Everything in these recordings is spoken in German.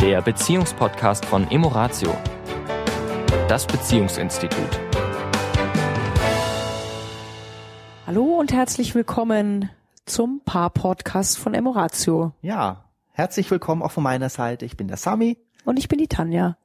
der Beziehungspodcast von Emoratio, das Beziehungsinstitut. Hallo und herzlich willkommen zum Paar-Podcast von Emoratio. Ja, herzlich willkommen auch von meiner Seite. Ich bin der Sami. Und ich bin die Tanja.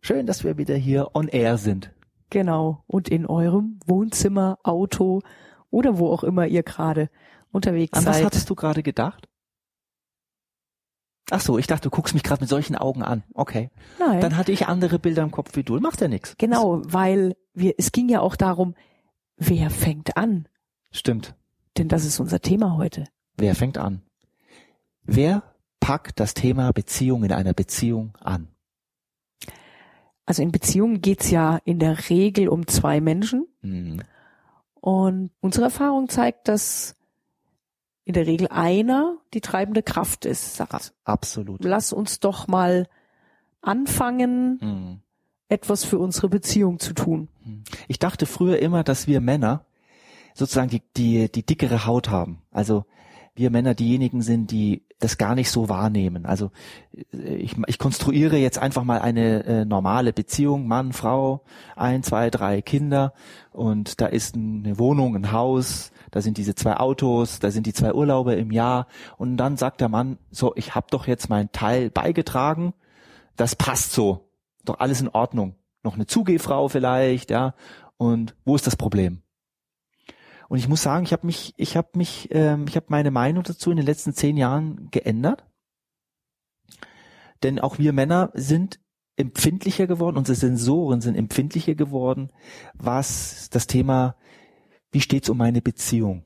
Schön, dass wir wieder hier on air sind. Genau. Und in eurem Wohnzimmer, Auto oder wo auch immer ihr gerade unterwegs An seid. was hattest du gerade gedacht? Ach so, ich dachte, du guckst mich gerade mit solchen Augen an. Okay. Nein. Dann hatte ich andere Bilder im Kopf wie du. Macht ja nichts. genau, weil wir, es ging ja auch darum, wer fängt an? Stimmt. Denn das ist unser Thema heute. Wer fängt an? Wer packt das Thema Beziehung in einer Beziehung an? Also in Beziehungen geht's ja in der Regel um zwei Menschen. Hm. Und unsere Erfahrung zeigt, dass in der Regel einer die treibende Kraft ist, sagt, Absolut. lass uns doch mal anfangen, Hm. etwas für unsere Beziehung zu tun. Ich dachte früher immer, dass wir Männer sozusagen die, die, die dickere Haut haben. Also wir Männer diejenigen sind, die das gar nicht so wahrnehmen. Also äh, ich, ich konstruiere jetzt einfach mal eine äh, normale Beziehung, Mann, Frau, ein, zwei, drei Kinder und da ist eine Wohnung, ein Haus, da sind diese zwei Autos, da sind die zwei Urlaube im Jahr und dann sagt der Mann, so, ich habe doch jetzt meinen Teil beigetragen, das passt so, doch alles in Ordnung. Noch eine Zugehfrau vielleicht, ja. Und wo ist das Problem? Und ich muss sagen, ich habe mich, ich habe mich, ähm, ich habe meine Meinung dazu in den letzten zehn Jahren geändert. Denn auch wir Männer sind empfindlicher geworden, unsere Sensoren sind empfindlicher geworden, was das Thema, wie steht's um meine Beziehung?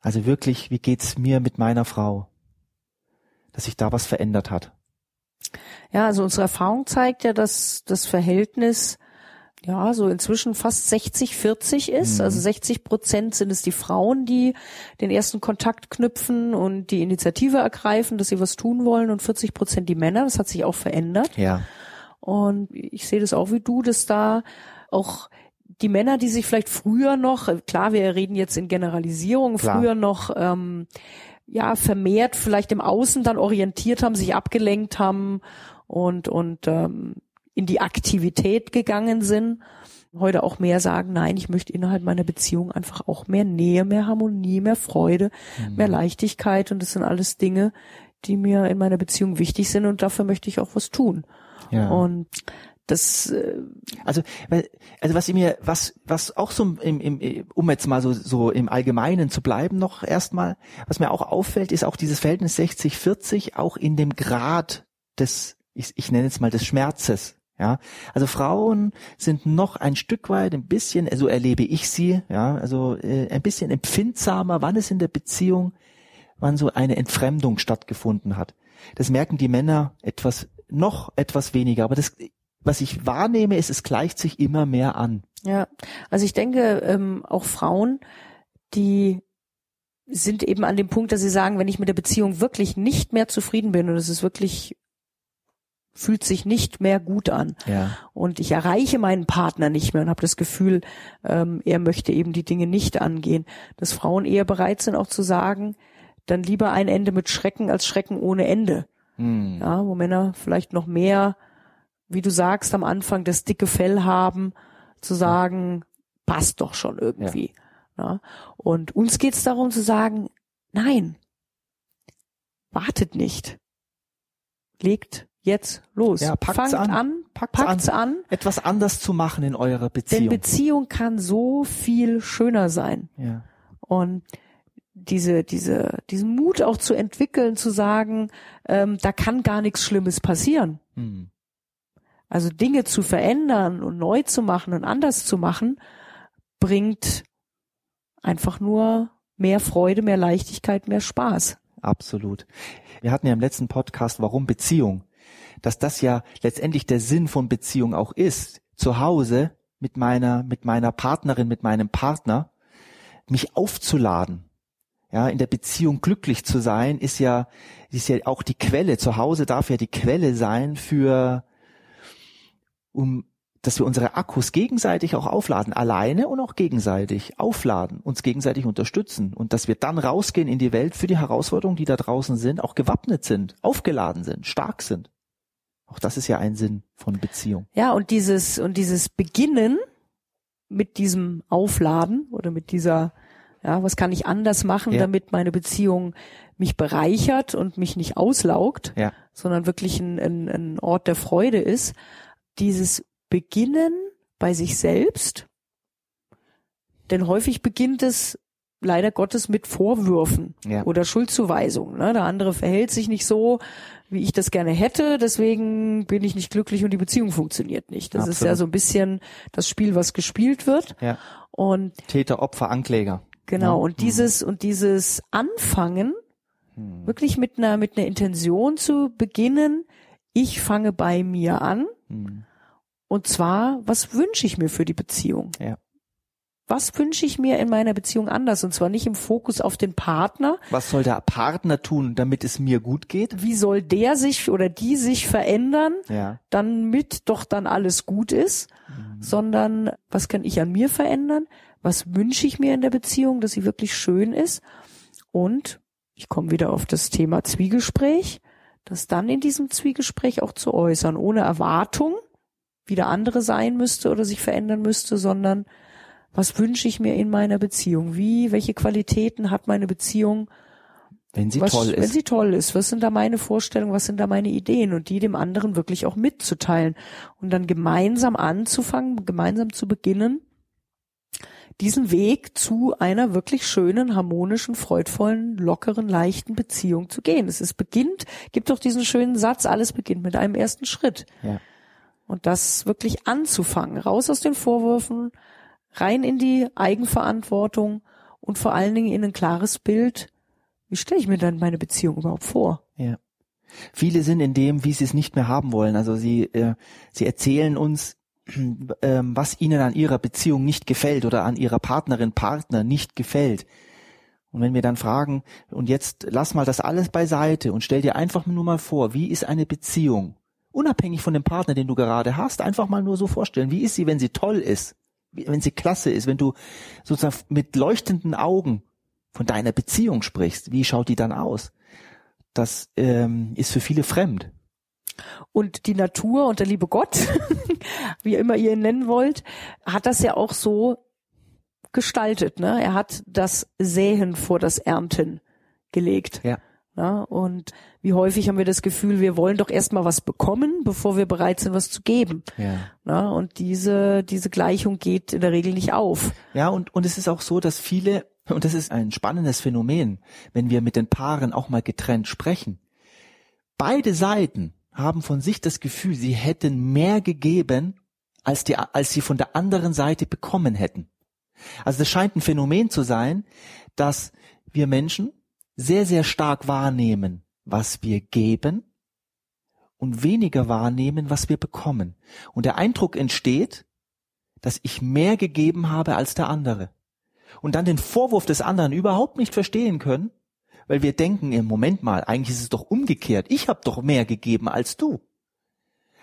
Also wirklich, wie geht's mir mit meiner Frau? Dass sich da was verändert hat. Ja, also unsere Erfahrung zeigt ja, dass das Verhältnis ja so inzwischen fast 60, 40 ist. Mhm. Also 60 Prozent sind es die Frauen, die den ersten Kontakt knüpfen und die Initiative ergreifen, dass sie was tun wollen und 40 Prozent die Männer. Das hat sich auch verändert. Ja. Und ich sehe das auch wie du, dass da auch die Männer, die sich vielleicht früher noch, klar, wir reden jetzt in Generalisierung, Klar. früher noch ähm, ja vermehrt vielleicht im Außen dann orientiert haben, sich abgelenkt haben und und ähm, in die Aktivität gegangen sind, heute auch mehr sagen, nein, ich möchte innerhalb meiner Beziehung einfach auch mehr Nähe, mehr Harmonie, mehr Freude, mehr Leichtigkeit und das sind alles Dinge, die mir in meiner Beziehung wichtig sind und dafür möchte ich auch was tun. Ja. Und das äh, Also, also was ich mir, was, was auch so im, im, um jetzt mal so, so im Allgemeinen zu bleiben noch erstmal, was mir auch auffällt, ist auch dieses Verhältnis 60-40 auch in dem Grad des, ich, ich nenne jetzt mal des Schmerzes. Ja, also Frauen sind noch ein Stück weit ein bisschen, so erlebe ich sie, ja, also äh, ein bisschen empfindsamer, wann es in der Beziehung, wann so eine Entfremdung stattgefunden hat. Das merken die Männer etwas, noch etwas weniger, aber das, was ich wahrnehme, ist, es gleicht sich immer mehr an. Ja, also ich denke, ähm, auch Frauen, die sind eben an dem Punkt, dass sie sagen, wenn ich mit der Beziehung wirklich nicht mehr zufrieden bin und es ist wirklich fühlt sich nicht mehr gut an Ja. und ich erreiche meinen Partner nicht mehr und habe das Gefühl, ähm, er möchte eben die Dinge nicht angehen, dass Frauen eher bereit sind auch zu sagen, dann lieber ein Ende mit Schrecken als Schrecken ohne Ende. Hm. Ja, wo Männer vielleicht noch mehr, wie du sagst, am Anfang das dicke Fell haben, zu sagen, passt doch schon irgendwie. Ja. Und uns geht's darum zu sagen, nein, wartet nicht. Legt jetzt los. Ja, packt's Fangt an. an, Packt's packt's an. Etwas anders zu machen in eurer Denn Beziehung. Beziehung kann so viel schöner sein. ja. Und diese, diese, diesen Mut auch zu entwickeln, zu sagen, ähm, da kann gar nichts Schlimmes passieren. Hm. Also Dinge zu verändern und neu zu machen und anders zu machen, bringt einfach nur mehr Freude, mehr Leichtigkeit, mehr Spaß. Absolut. Wir hatten ja im letzten Podcast, warum Beziehung, dass das ja letztendlich der Sinn von Beziehung auch ist, zu Hause mit meiner, mit meiner Partnerin, mit meinem Partner, mich aufzuladen. Ja, in der Beziehung glücklich zu sein, ist ja, ist ja auch die Quelle. Zu Hause darf ja die Quelle sein für, um, dass wir unsere Akkus gegenseitig auch aufladen, alleine und auch gegenseitig aufladen, uns gegenseitig unterstützen und dass wir dann rausgehen in die Welt für die Herausforderungen, die da draußen sind, auch gewappnet sind, aufgeladen sind, stark sind. Auch das ist ja ein Sinn von Beziehung. Ja, und dieses, und dieses Beginnen mit diesem Aufladen oder mit dieser, ja, was kann ich anders machen, Ja. damit meine Beziehung mich bereichert und mich nicht auslaugt, Ja. sondern wirklich ein, ein, ein Ort der Freude ist. Dieses Beginnen bei sich selbst, denn häufig beginnt es leider Gottes mit Vorwürfen Ja. oder Schuldzuweisungen. Ne? Der andere verhält sich nicht so, wie ich das gerne hätte, deswegen bin ich nicht glücklich und die Beziehung funktioniert nicht. Das ist Absolut. ja so ein bisschen das Spiel, was gespielt wird. Ja. Und Täter, Opfer, Ankläger. genau, Ja. und dieses und dieses Anfangen, Hm. wirklich mit einer mit einer Intention zu beginnen, ich fange bei mir an Hm. Und zwar, was wünsche ich mir für die Beziehung? Ja. Was wünsche ich mir in meiner Beziehung anders? Und zwar nicht im Fokus auf den Partner. Was soll der Partner tun, damit es mir gut geht? Wie soll der sich oder die sich verändern, Ja. damit doch dann alles gut ist? Sondern was kann ich an mir verändern? Was wünsche ich mir in der Beziehung, dass sie wirklich schön ist? Und ich komme wieder auf das Thema Zwiegespräch, das dann in diesem Zwiegespräch auch zu äußern, ohne Erwartung, wie der andere sein müsste oder sich verändern müsste, sondern was wünsche ich mir in meiner Beziehung? Wie, welche Qualitäten hat meine Beziehung, Wenn sie was, toll wenn ist. sie toll ist? Was sind da meine Vorstellungen? Was sind da meine Ideen? Und die dem anderen wirklich auch mitzuteilen und dann gemeinsam anzufangen, gemeinsam zu beginnen, diesen Weg zu einer wirklich schönen, harmonischen, freudvollen, lockeren, leichten Beziehung zu gehen. Es ist beginnt, gibt doch diesen schönen Satz, alles beginnt mit einem ersten Schritt. Ja. Und das wirklich anzufangen, raus aus den Vorwürfen, rein in die Eigenverantwortung und vor allen Dingen in ein klares Bild, wie stelle ich mir dann meine Beziehung überhaupt vor? Ja. Viele sind in dem, wie sie es nicht mehr haben wollen. Also sie, äh, sie erzählen uns, ähm, was ihnen an ihrer Beziehung nicht gefällt oder an ihrer Partnerin, Partner nicht gefällt. Und wenn wir dann fragen, und jetzt lass mal das alles beiseite und stell dir einfach nur mal vor, wie ist eine Beziehung? Unabhängig von dem Partner, den du gerade hast, einfach mal nur so vorstellen, wie ist sie, wenn sie toll ist, wenn sie klasse ist, wenn du sozusagen mit leuchtenden Augen von deiner Beziehung sprichst, wie schaut die dann aus? Das ähm, ist für viele fremd. Und die Natur und der liebe Gott, wie immer ihr ihn nennen wollt, hat das ja auch so gestaltet. Ne? Er hat das Säen vor das Ernten gelegt. Ja. Ja, und wie häufig haben wir das Gefühl, wir wollen doch erstmal was bekommen, bevor wir bereit sind, was zu geben. Ja. Ja, und diese, diese Gleichung geht in der Regel nicht auf. Ja, und, und es ist auch so, dass viele, und das ist ein spannendes Phänomen, wenn wir mit den Paaren auch mal getrennt sprechen. Beide Seiten haben von sich das Gefühl, sie hätten mehr gegeben, als, die, als sie von der anderen Seite bekommen hätten. Also das scheint ein Phänomen zu sein, dass wir Menschen sehr, sehr stark wahrnehmen, was wir geben und weniger wahrnehmen, was wir bekommen. Und der Eindruck entsteht, dass ich mehr gegeben habe als der andere. Und dann den Vorwurf des anderen überhaupt nicht verstehen können, weil wir denken, im Moment mal, eigentlich ist es doch umgekehrt. Ich habe doch mehr gegeben als du.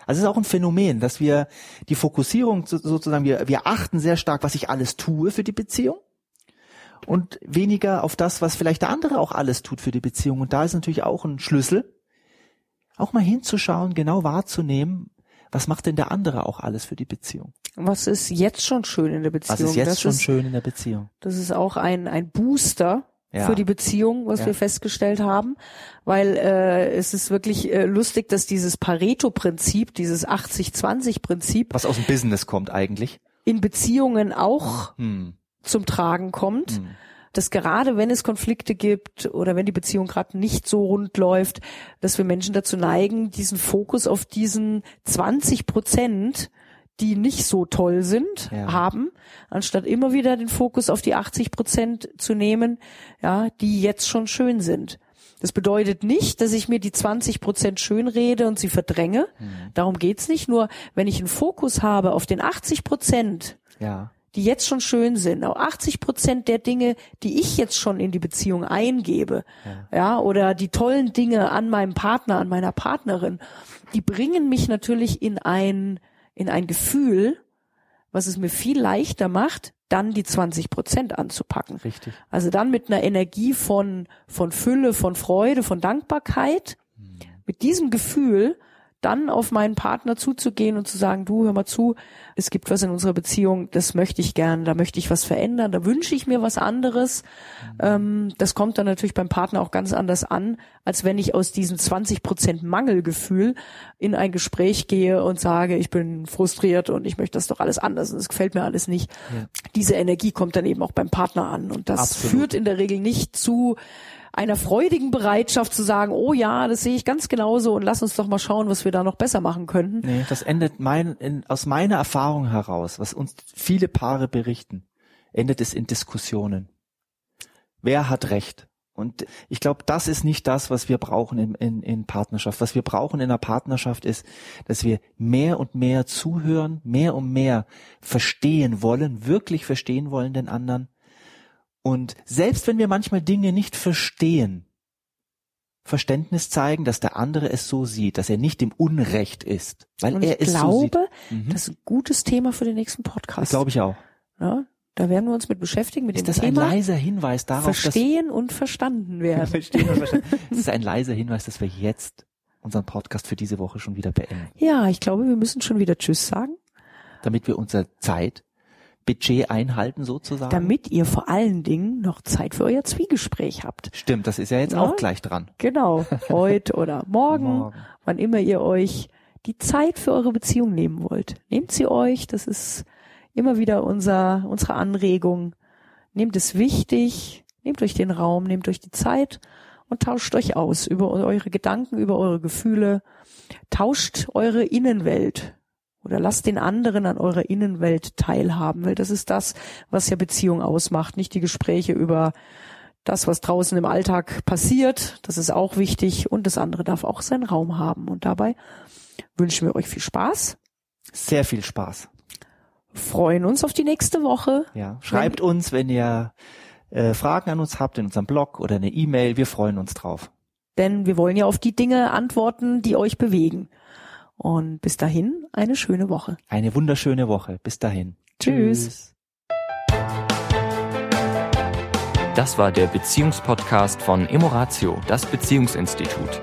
Also es ist auch ein Phänomen, dass wir die Fokussierung so- sozusagen, wir, wir achten sehr stark, was ich alles tue für die Beziehung und weniger auf das, was vielleicht der andere auch alles tut für die Beziehung. Und da ist natürlich auch ein Schlüssel, auch mal hinzuschauen, genau wahrzunehmen, was macht denn der andere auch alles für die Beziehung? Was ist jetzt schon schön in der Beziehung? Was ist jetzt das schon ist, schön in der Beziehung? Das ist auch ein, ein Booster Ja. für die Beziehung, was Ja. wir festgestellt haben, weil äh, es ist wirklich äh, lustig, dass dieses Pareto-Prinzip, dieses 80-20-Prinzip Was aus dem Business kommt eigentlich. in Beziehungen auch Hm. Zum Tragen kommt. Hm. dass gerade wenn es Konflikte gibt oder wenn die Beziehung gerade nicht so rund läuft, dass wir Menschen dazu neigen, diesen Fokus auf diesen 20 Prozent, die nicht so toll sind, Ja. haben, anstatt immer wieder den Fokus auf die 80 Prozent zu nehmen, ja, die jetzt schon schön sind. Das bedeutet nicht, dass ich mir die 20 Prozent schön rede und sie verdränge. Darum geht's nicht. Nur wenn ich einen Fokus habe auf den 80 Prozent, Ja. Die jetzt schon schön sind. Auch 80 Prozent der Dinge, die ich jetzt schon in die Beziehung eingebe, ja. oder die tollen Dinge an meinem Partner, an meiner Partnerin, die bringen mich natürlich in ein, in ein Gefühl, was es mir viel leichter macht, dann die 20 Prozent anzupacken. Richtig. Also dann mit einer Energie von, von Fülle, von Freude, von Dankbarkeit, mit diesem Gefühl dann auf meinen Partner zuzugehen und zu sagen, du hör mal zu, es gibt was in unserer Beziehung, das möchte ich gern, da möchte ich was verändern, da wünsche ich mir was anderes. Mhm. Ähm, das kommt dann natürlich beim Partner auch ganz anders an, als wenn ich aus diesem 20 Prozent Mangelgefühl in ein Gespräch gehe und sage, ich bin frustriert und ich möchte das doch alles anders und es gefällt mir alles nicht. Ja. Diese Energie kommt dann eben auch beim Partner an und das Absolut. führt in der Regel nicht zu einer freudigen Bereitschaft zu sagen, oh ja, das sehe ich ganz genauso und lass uns doch mal schauen, was wir da noch besser machen könnten. Nee, das endet mein, in, aus meiner Erfahrung heraus, was uns viele Paare berichten, endet es in Diskussionen. Wer hat Recht? Und ich glaube, das ist nicht das, was wir brauchen in, in, in Partnerschaft. Was wir brauchen in einer Partnerschaft ist, dass wir mehr und mehr zuhören, mehr und mehr verstehen wollen, wirklich verstehen wollen den anderen und selbst wenn wir manchmal Dinge nicht verstehen, Verständnis zeigen, dass der andere es so sieht, dass er nicht im Unrecht ist, weil Und er es glaube, so sieht. Mhm. das ist ein gutes Thema für den nächsten Podcast. Glaube ich auch. Ja, da werden wir uns mit beschäftigen mit ist dem das Thema. ein leiser Hinweis darauf, verstehen und verstanden werden. verstehen und verstanden. Das ist ein leiser Hinweis, dass wir jetzt unseren Podcast für diese Woche schon wieder beenden. Ja, ich glaube, wir müssen schon wieder Tschüss sagen. Damit wir unsere Zeit Budget einhalten sozusagen. Damit ihr vor allen Dingen noch Zeit für euer Zwiegespräch habt. Stimmt, das ist ja jetzt ja? auch gleich dran. Genau, heute oder morgen, morgen, wann immer ihr euch die Zeit für eure Beziehung nehmen wollt. Nehmt sie euch, das ist immer wieder unser, unsere Anregung. Nehmt es wichtig, nehmt euch den Raum, nehmt euch die Zeit und tauscht euch aus über eure Gedanken, über eure Gefühle. Tauscht eure Innenwelt oder lasst den anderen an eurer Innenwelt teilhaben, weil das ist das, was ja Beziehung ausmacht, nicht die Gespräche über das, was draußen im Alltag passiert, das ist auch wichtig und das andere darf auch seinen Raum haben. Und dabei wünschen wir euch viel Spaß. Sehr viel Spaß. Freuen uns auf die nächste Woche. Ja, schreibt wenn, uns, wenn ihr äh, Fragen an uns habt in unserem Blog oder eine E-Mail. Wir freuen uns drauf. Denn wir wollen ja auf die Dinge antworten, die euch bewegen. Und bis dahin eine schöne Woche. Eine wunderschöne Woche. Bis dahin. Tschüss. Das war der Beziehungspodcast von Emoratio, das Beziehungsinstitut.